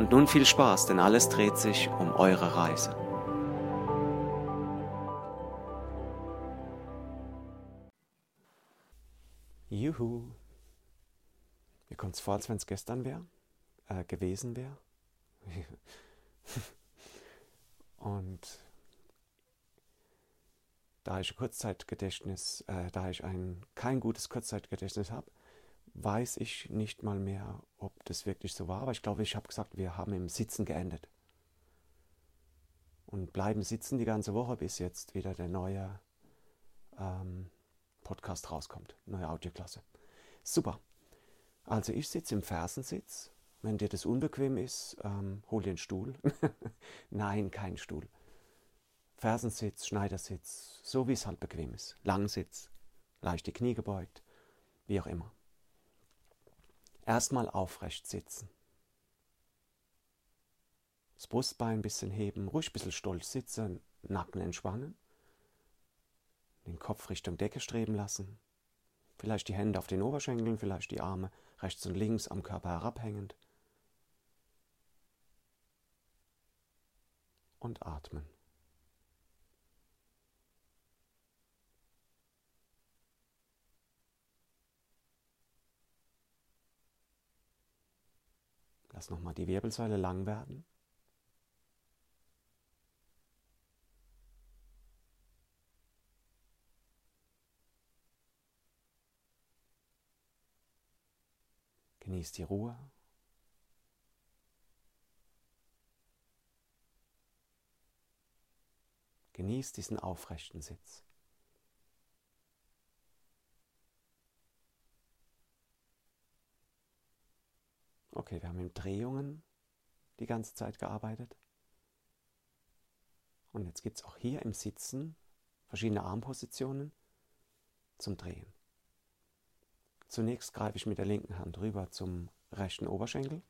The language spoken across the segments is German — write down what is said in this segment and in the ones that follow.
Und nun viel Spaß, denn alles dreht sich um eure Reise. Juhu. Mir kommt es vor, als wenn es gestern wäre, äh, gewesen wäre. Und da ich Kurzzeitgedächtnis, äh, da ich ein kein gutes Kurzzeitgedächtnis habe, weiß ich nicht mal mehr, ob das wirklich so war. Aber ich glaube, ich habe gesagt, wir haben im Sitzen geendet. Und bleiben sitzen die ganze Woche, bis jetzt wieder der neue ähm, Podcast rauskommt, neue Audioklasse. Super. Also ich sitze im Fersensitz. Wenn dir das unbequem ist, ähm, hol dir einen Stuhl. Nein, kein Stuhl. Fersensitz, Schneidersitz, so wie es halt bequem ist. Langsitz, leicht die Knie gebeugt, wie auch immer. Erstmal aufrecht sitzen. Das Brustbein ein bisschen heben, ruhig ein bisschen stolz sitzen, Nacken entspannen. Den Kopf Richtung Decke streben lassen. Vielleicht die Hände auf den Oberschenkeln, vielleicht die Arme rechts und links am Körper herabhängend. Und atmen. Lass nochmal die Wirbelsäule lang werden. Genieß die Ruhe. Genieß diesen aufrechten Sitz. Okay, wir haben in Drehungen die ganze Zeit gearbeitet. Und jetzt gibt es auch hier im Sitzen verschiedene Armpositionen zum Drehen. Zunächst greife ich mit der linken Hand rüber zum rechten Oberschenkel,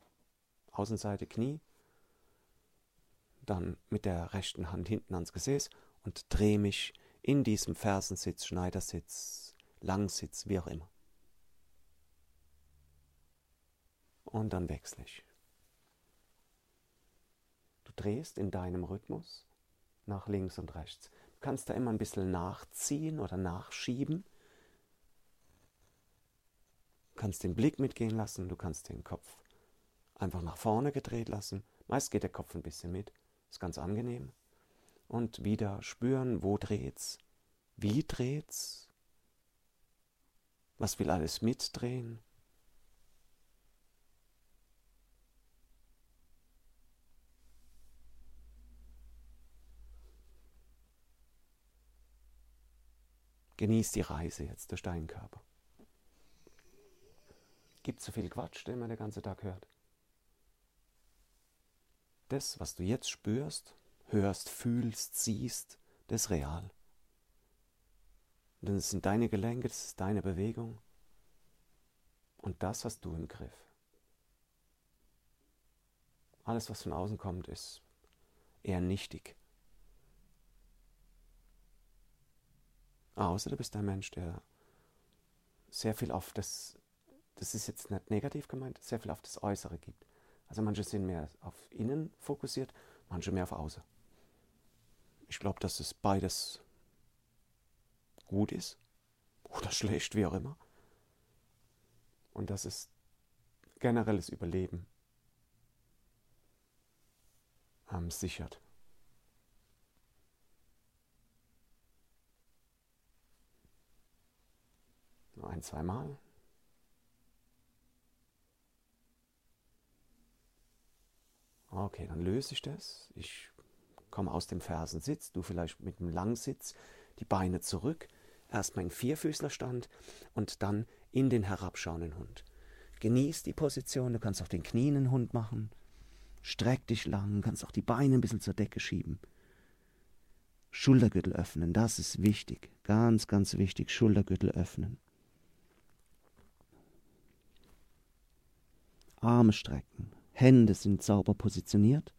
Außenseite Knie, dann mit der rechten Hand hinten ans Gesäß und drehe mich in diesem Fersensitz, Schneidersitz, Langsitz, wie auch immer. Und dann wechsle ich. Du drehst in deinem Rhythmus nach links und rechts. Du kannst da immer ein bisschen nachziehen oder nachschieben. Du kannst den Blick mitgehen lassen, du kannst den Kopf einfach nach vorne gedreht lassen. Meist geht der Kopf ein bisschen mit, ist ganz angenehm. Und wieder spüren, wo dreht's, wie dreht's, was will alles mitdrehen. Genieß die Reise jetzt durch deinen Körper. Gibt so viel Quatsch, den man den ganzen Tag hört. Das, was du jetzt spürst, hörst, fühlst, siehst, das ist real. Und das sind deine Gelenke, das ist deine Bewegung. Und das hast du im Griff. Alles, was von außen kommt, ist eher nichtig. Außer du bist ein Mensch, der sehr viel auf das, das ist jetzt nicht negativ gemeint, sehr viel auf das Äußere gibt. Also manche sind mehr auf innen fokussiert, manche mehr auf außen. Ich glaube, dass es beides gut ist oder schlecht, wie auch immer. Und dass es generelles Überleben ähm, sichert. Ein, zweimal. Okay, dann löse ich das. Ich komme aus dem Fersensitz, du vielleicht mit dem Langsitz, die Beine zurück, erstmal in Vierfüßlerstand und dann in den herabschauenden Hund. Genieß die Position, du kannst auch den Knien Hund machen Streck dich lang, kannst auch die Beine ein bisschen zur Decke schieben. Schultergürtel öffnen, das ist wichtig. Ganz, ganz wichtig, Schultergürtel öffnen. Arme strecken, Hände sind sauber positioniert.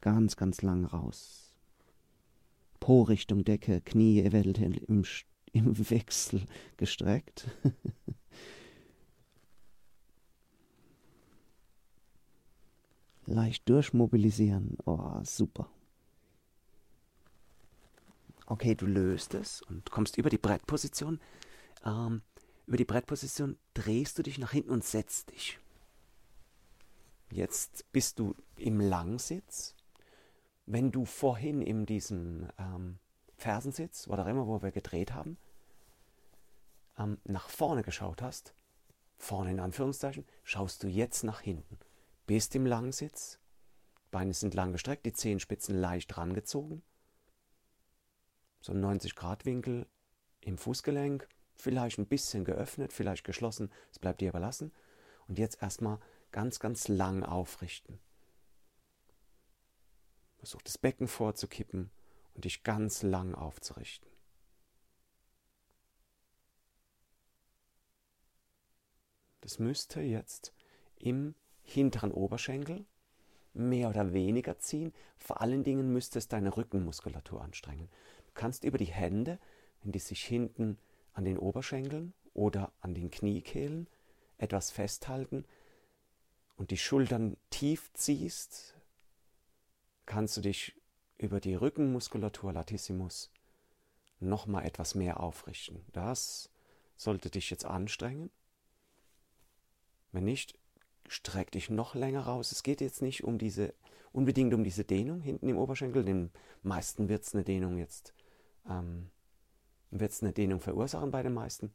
Ganz, ganz lang raus. Po Richtung Decke, Knie eventuell im, im Wechsel gestreckt. Leicht durchmobilisieren. Oh, super. Okay, du löst es und kommst über die Brettposition. Ähm, über die Brettposition drehst du dich nach hinten und setzt dich. Jetzt bist du im Langsitz. Wenn du vorhin in diesem ähm, Fersensitz, oder immer, wo wir gedreht haben, ähm, nach vorne geschaut hast, vorne in Anführungszeichen, schaust du jetzt nach hinten. Bist im Langsitz, Beine sind lang gestreckt, die Zehenspitzen leicht rangezogen so ein 90-Grad-Winkel im Fußgelenk, vielleicht ein bisschen geöffnet, vielleicht geschlossen, es bleibt dir überlassen. Und jetzt erstmal ganz, ganz lang aufrichten. Versuch das Becken vorzukippen und dich ganz lang aufzurichten. Das müsste jetzt im hinteren Oberschenkel mehr oder weniger ziehen. Vor allen Dingen müsste es deine Rückenmuskulatur anstrengen kannst über die Hände, wenn die sich hinten an den Oberschenkeln oder an den Kniekehlen etwas festhalten und die Schultern tief ziehst, kannst du dich über die Rückenmuskulatur latissimus nochmal etwas mehr aufrichten. Das sollte dich jetzt anstrengen. Wenn nicht, streck dich noch länger raus. Es geht jetzt nicht um diese, unbedingt um diese Dehnung hinten im Oberschenkel. Den meisten wird es eine Dehnung jetzt ähm, wird es eine Dehnung verursachen bei den meisten.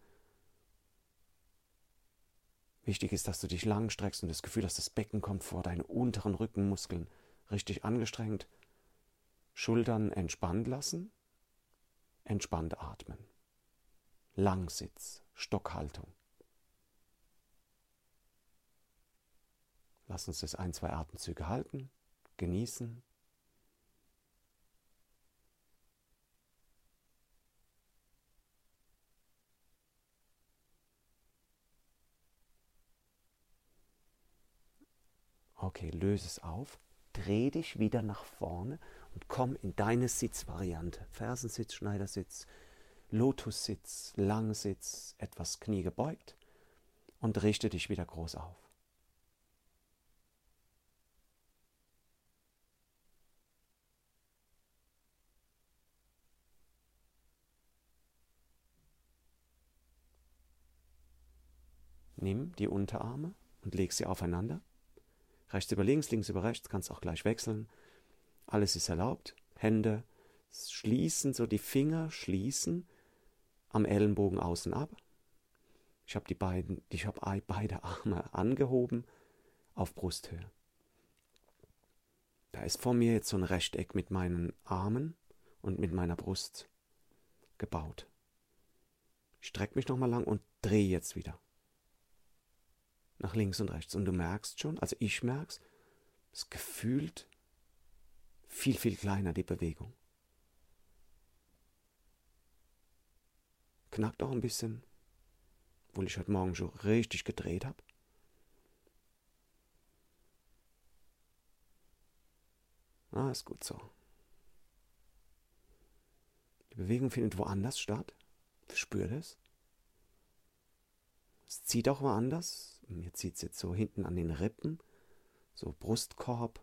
Wichtig ist, dass du dich lang streckst und das Gefühl hast, das Becken kommt vor, deine unteren Rückenmuskeln richtig angestrengt. Schultern entspannt lassen, entspannt atmen. Langsitz, Stockhaltung. Lass uns das ein, zwei Atemzüge halten, genießen. Okay, löse es auf, dreh dich wieder nach vorne und komm in deine Sitzvariante. Fersensitz, Schneidersitz, Lotussitz, Langsitz, etwas Knie gebeugt und richte dich wieder groß auf. Nimm die Unterarme und leg sie aufeinander rechts über links, links über rechts, kannst auch gleich wechseln. Alles ist erlaubt. Hände schließen, so die Finger schließen am Ellenbogen außen ab. Ich habe die beiden, ich habe beide Arme angehoben auf Brusthöhe. Da ist vor mir jetzt so ein Rechteck mit meinen Armen und mit meiner Brust gebaut. Ich strecke mich nochmal lang und drehe jetzt wieder nach links und rechts. Und du merkst schon, also ich merk's, es gefühlt viel, viel kleiner die Bewegung. Knackt auch ein bisschen, obwohl ich heute Morgen schon richtig gedreht habe. Ah, ist gut so. Die Bewegung findet woanders statt. Spür das. Es zieht auch woanders. Mir zieht es jetzt so hinten an den Rippen, so Brustkorb,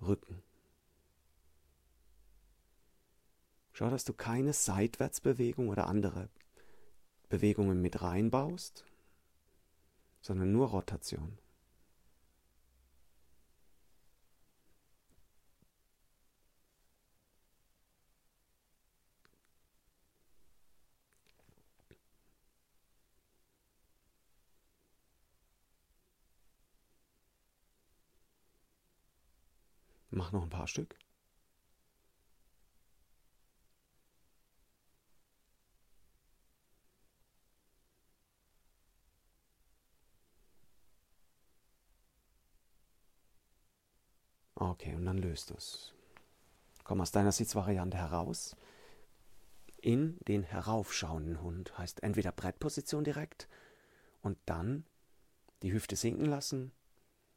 Rücken. Schau, dass du keine Seitwärtsbewegung oder andere Bewegungen mit reinbaust, sondern nur Rotation. Mach noch ein paar Stück. Okay, und dann löst du es. Komm aus deiner Sitzvariante heraus. In den heraufschauenden Hund heißt entweder Brettposition direkt und dann die Hüfte sinken lassen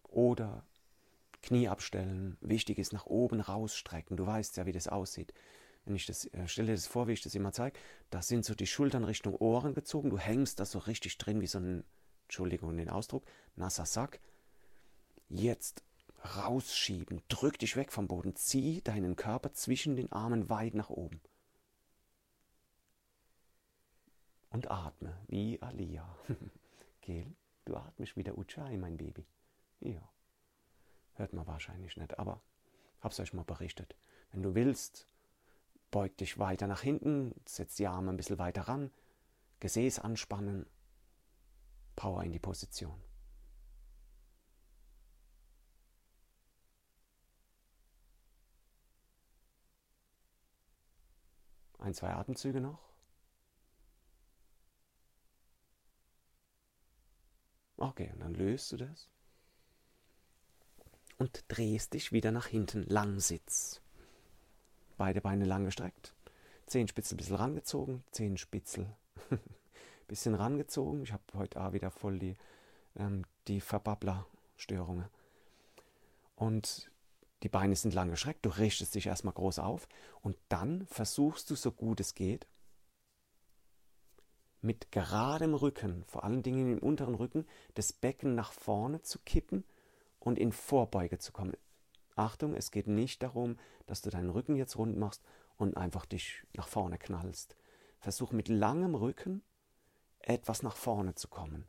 oder Knie abstellen. Wichtig ist nach oben rausstrecken. Du weißt ja, wie das aussieht. Wenn ich das, äh, stelle das vor, wie ich das immer zeige, da sind so die Schultern Richtung Ohren gezogen. Du hängst da so richtig drin wie so ein, Entschuldigung den Ausdruck, nasser Sack. Jetzt rausschieben, drück dich weg vom Boden, zieh deinen Körper zwischen den Armen weit nach oben. Und atme, wie Alia. Gel, du atmest wie der Ujjayi, mein Baby. Ja. Hört man wahrscheinlich nicht, aber hab's euch mal berichtet. Wenn du willst, beug dich weiter nach hinten, setz die Arme ein bisschen weiter ran, Gesäß anspannen, Power in die Position. Ein, zwei Atemzüge noch. Okay, und dann löst du das und drehst dich wieder nach hinten, Langsitz. Beide Beine lang gestreckt, Zehenspitzel ein bisschen rangezogen, Zehenspitzel ein bisschen rangezogen. Ich habe heute auch wieder voll die, ähm, die Verbabbler-Störungen. Und die Beine sind lang gestreckt, du richtest dich erstmal groß auf und dann versuchst du, so gut es geht, mit geradem Rücken, vor allen Dingen im unteren Rücken, das Becken nach vorne zu kippen und in Vorbeuge zu kommen. Achtung, es geht nicht darum, dass du deinen Rücken jetzt rund machst und einfach dich nach vorne knallst. Versuch mit langem Rücken etwas nach vorne zu kommen.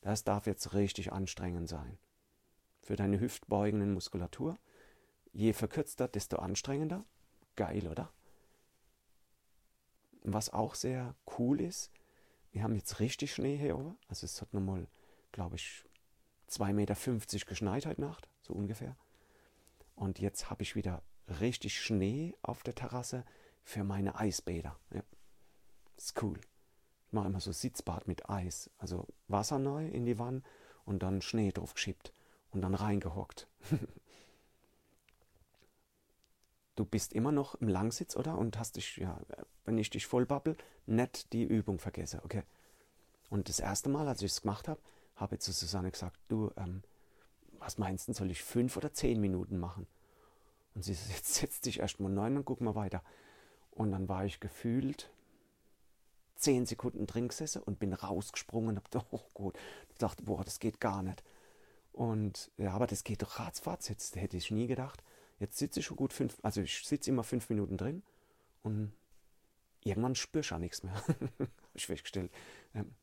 Das darf jetzt richtig anstrengend sein. Für deine hüftbeugenden Muskulatur. Je verkürzter, desto anstrengender. Geil, oder? Was auch sehr cool ist, wir haben jetzt richtig Schnee hier oben. Also es hat nochmal, glaube ich, 2,50 Meter geschneit heute Nacht, so ungefähr. Und jetzt habe ich wieder richtig Schnee auf der Terrasse für meine Eisbäder. Ja. Ist cool. Ich mache immer so Sitzbad mit Eis. Also Wasser neu in die Wanne und dann Schnee drauf geschippt und dann reingehockt. du bist immer noch im Langsitz, oder? Und hast dich, ja, wenn ich dich vollbabbel, nicht die Übung vergesse, okay? Und das erste Mal, als ich es gemacht habe, habe zu Susanne gesagt, du, ähm, was meinst du, soll ich fünf oder zehn Minuten machen? Und sie sagt, jetzt setz dich erst mal neun und guck mal weiter. Und dann war ich gefühlt zehn Sekunden drin gesessen und bin rausgesprungen und hab gedacht, oh gut, ich dachte, boah, das geht gar nicht. Und ja, aber das geht doch ratzfatz, jetzt hätte ich nie gedacht. Jetzt sitze ich schon gut fünf, also ich sitze immer fünf Minuten drin und irgendwann spüre ich ja nichts mehr. Habe ich festgestellt. Ähm,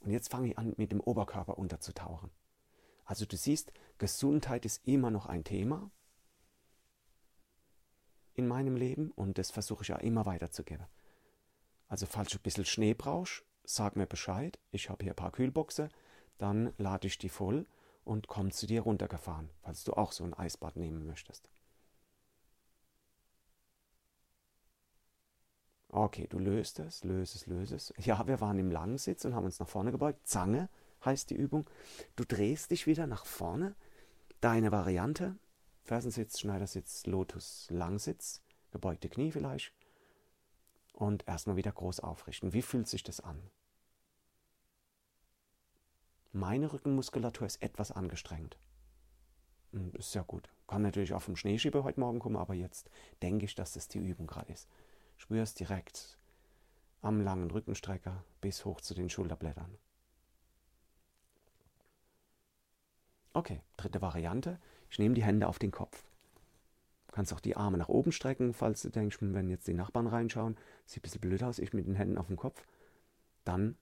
und jetzt fange ich an, mit dem Oberkörper unterzutauchen. Also du siehst, Gesundheit ist immer noch ein Thema in meinem Leben und das versuche ich ja immer weiterzugeben. Also falls du ein bisschen Schnee brauchst, sag mir Bescheid. Ich habe hier ein paar Kühlboxen, dann lade ich die voll und komme zu dir runtergefahren, falls du auch so ein Eisbad nehmen möchtest. Okay, du löst es, löst es, löst es. Ja, wir waren im Langsitz und haben uns nach vorne gebeugt. Zange heißt die Übung. Du drehst dich wieder nach vorne. Deine Variante. Fersensitz, Schneidersitz, Lotus, Langsitz. Gebeugte Knie vielleicht. Und erstmal wieder groß aufrichten. Wie fühlt sich das an? Meine Rückenmuskulatur ist etwas angestrengt. Hm, ist ja gut. Kann natürlich auch vom Schneeschieber heute Morgen kommen, aber jetzt denke ich, dass das die Übung gerade ist spürst direkt am langen Rückenstrecker bis hoch zu den Schulterblättern. Okay, dritte Variante. Ich nehme die Hände auf den Kopf. Du kannst auch die Arme nach oben strecken, falls du denkst, wenn jetzt die Nachbarn reinschauen, sieht ein bisschen blöd aus, ich mit den Händen auf dem Kopf. Dann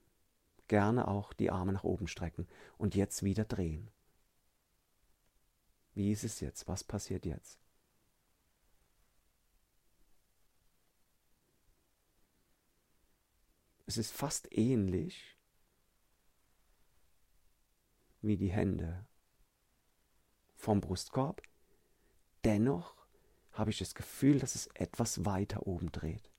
gerne auch die Arme nach oben strecken und jetzt wieder drehen. Wie ist es jetzt? Was passiert jetzt? Es ist fast ähnlich wie die Hände vom Brustkorb. Dennoch habe ich das Gefühl, dass es etwas weiter oben dreht.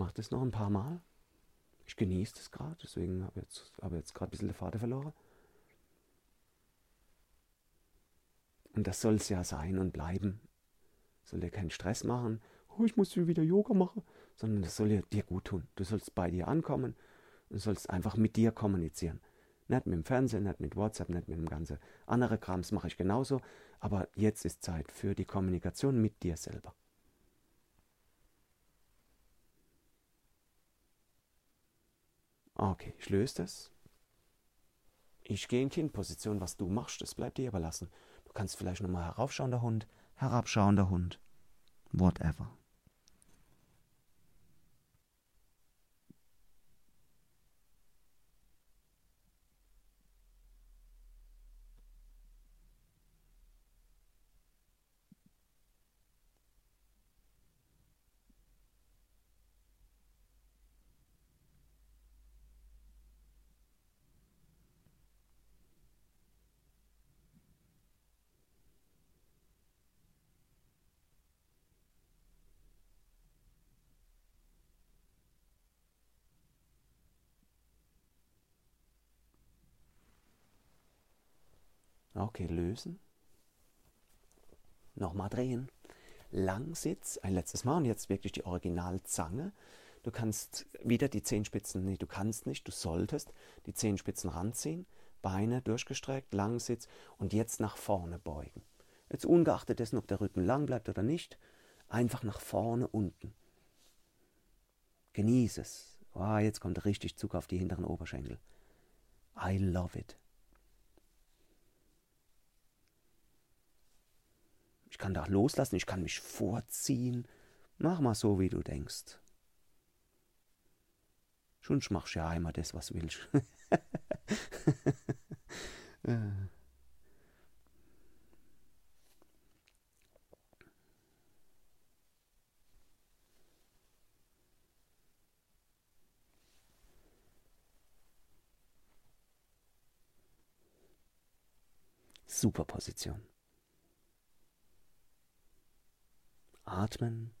Mach das noch ein paar Mal. Ich genieße das gerade, deswegen habe ich jetzt, hab jetzt gerade ein bisschen den Vater verloren. Und das soll es ja sein und bleiben. Soll dir keinen Stress machen, oh, ich muss wieder Yoga machen, sondern das soll dir gut tun. Du sollst bei dir ankommen und sollst einfach mit dir kommunizieren. Nicht mit dem Fernsehen, nicht mit WhatsApp, nicht mit dem ganzen andere Krams mache ich genauso. Aber jetzt ist Zeit für die Kommunikation mit dir selber. Okay, ich löse das. Ich gehe in Kindposition. Was du machst, das bleibt dir überlassen. Du kannst vielleicht nochmal heraufschauen, der Hund, herabschauen, der Hund. Whatever. Okay, lösen. Nochmal drehen. Langsitz, ein letztes Mal und jetzt wirklich die Originalzange. Du kannst wieder die Zehenspitzen, nee, du kannst nicht, du solltest die Zehenspitzen ranziehen, Beine durchgestreckt, Langsitz und jetzt nach vorne beugen. Jetzt ungeachtet dessen, ob der Rücken lang bleibt oder nicht, einfach nach vorne unten. Genieße es. Oh, jetzt kommt richtig Zug auf die hinteren Oberschenkel. I love it. Kann da loslassen, ich kann mich vorziehen. Mach mal so, wie du denkst. Schon machst ja einmal das, was willst. Super Position. Atmen.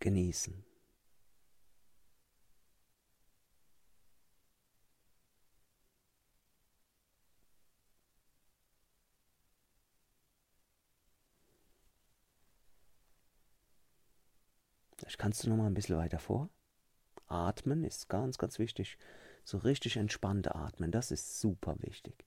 Genießen. Vielleicht kannst du noch mal ein bisschen weiter vor. Atmen ist ganz, ganz wichtig. So richtig entspannt atmen, das ist super wichtig.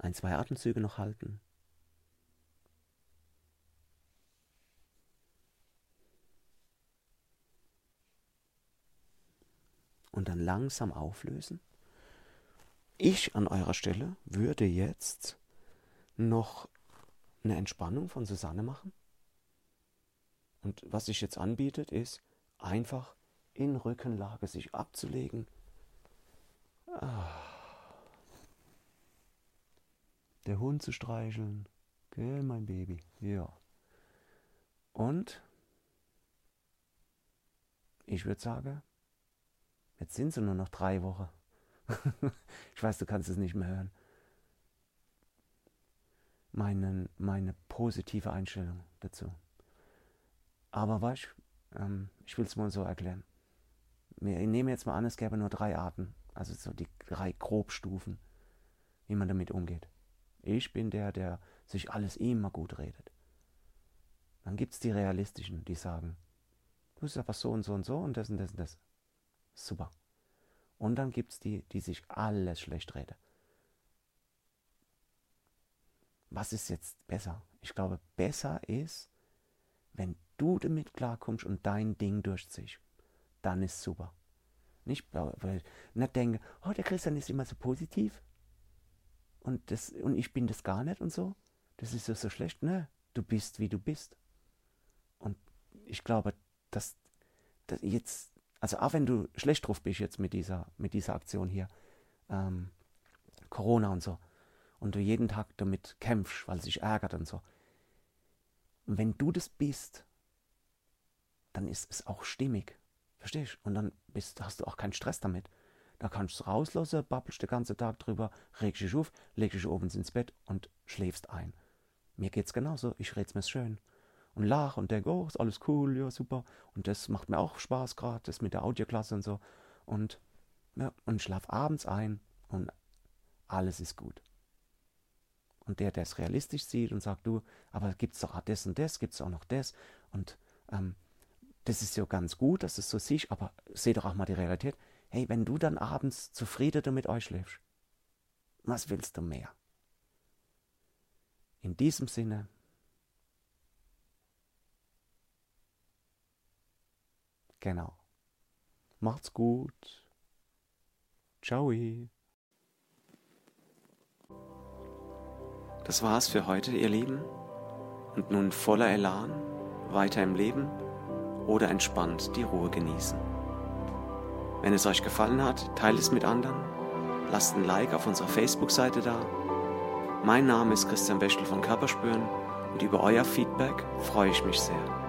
Ein, zwei Atemzüge noch halten. Und dann langsam auflösen. Ich an eurer Stelle würde jetzt noch eine Entspannung von Susanne machen. Und was sich jetzt anbietet, ist einfach in Rückenlage sich abzulegen. Ah. Der Hund zu streicheln. Gell, mein Baby. Ja. Und ich würde sagen, Jetzt sind es nur noch drei Wochen. ich weiß, du kannst es nicht mehr hören. Meine, meine positive Einstellung dazu. Aber weißt ähm, ich will es mal so erklären. Wir nehmen jetzt mal an, es gäbe nur drei Arten, also so die drei Grobstufen, wie man damit umgeht. Ich bin der, der sich alles immer gut redet. Dann gibt es die realistischen, die sagen, du bist aber so und so und so und das und das und das. Super. Und dann gibt es die, die sich alles schlecht reden. Was ist jetzt besser? Ich glaube, besser ist, wenn du damit klarkommst und dein Ding durchziehst. Dann ist super. Nicht, weil nicht denke, oh, der Christian ist immer so positiv und, das, und ich bin das gar nicht und so. Das ist so, so schlecht. Ne, du bist, wie du bist. Und ich glaube, dass, dass jetzt also auch wenn du schlecht drauf bist jetzt mit dieser, mit dieser Aktion hier, ähm, Corona und so, und du jeden Tag damit kämpfst, weil es sich ärgert und so. Und wenn du das bist, dann ist es auch stimmig. Verstehst du? Und dann bist, hast du auch keinen Stress damit. Da kannst du es rauslassen, babbelst den ganzen Tag drüber, regst dich auf, legst dich oben ins Bett und schläfst ein. Mir geht's genauso, ich red's mir schön. Und lach und denk, oh, ist alles cool, ja, super. Und das macht mir auch Spaß gerade, das mit der Audioklasse und so. Und, ja, und schlaf abends ein und alles ist gut. Und der, der es realistisch sieht und sagt, du, aber gibt's doch auch das und das, gibt's auch noch das. Und ähm, das ist ja ganz gut, dass es so siehst, aber seh doch auch mal die Realität hey, wenn du dann abends zufrieden mit euch schläfst, was willst du mehr? In diesem Sinne, genau. Macht's gut. Ciao. Das war's für heute, ihr Lieben. Und nun voller Elan, weiter im Leben oder entspannt die Ruhe genießen. Wenn es euch gefallen hat, teilt es mit anderen. Lasst ein Like auf unserer Facebook-Seite da. Mein Name ist Christian Bechtel von Körperspüren und über euer Feedback freue ich mich sehr.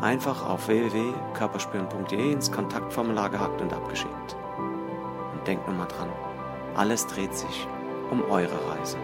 Einfach auf www.körperspüren.de ins Kontaktformular gehackt und abgeschickt. Und denkt nur mal dran, alles dreht sich um eure Reise.